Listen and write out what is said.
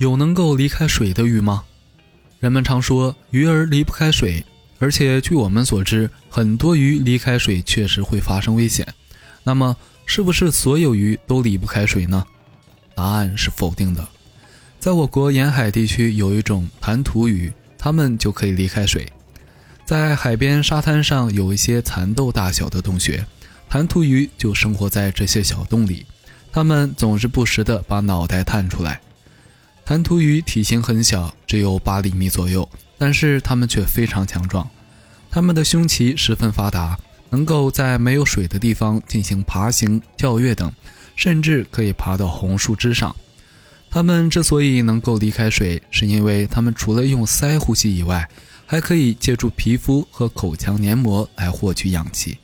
有能够离开水的鱼吗？人们常说鱼儿离不开水，而且据我们所知，很多鱼离开水确实会发生危险。那么，是不是所有鱼都离不开水呢？答案是否定的。在我国沿海地区有一种弹涂鱼，它们就可以离开水。在海边沙滩上有一些蚕豆大小的洞穴，弹涂鱼就生活在这些小洞里。它们总是不时地把脑袋探出来。弹涂鱼体型很小，只有八厘米左右，但是它们却非常强壮。它们的胸鳍十分发达，能够在没有水的地方进行爬行、跳跃等，甚至可以爬到红树枝上。它们之所以能够离开水，是因为它们除了用鳃呼吸以外，还可以借助皮肤和口腔黏膜来获取氧气。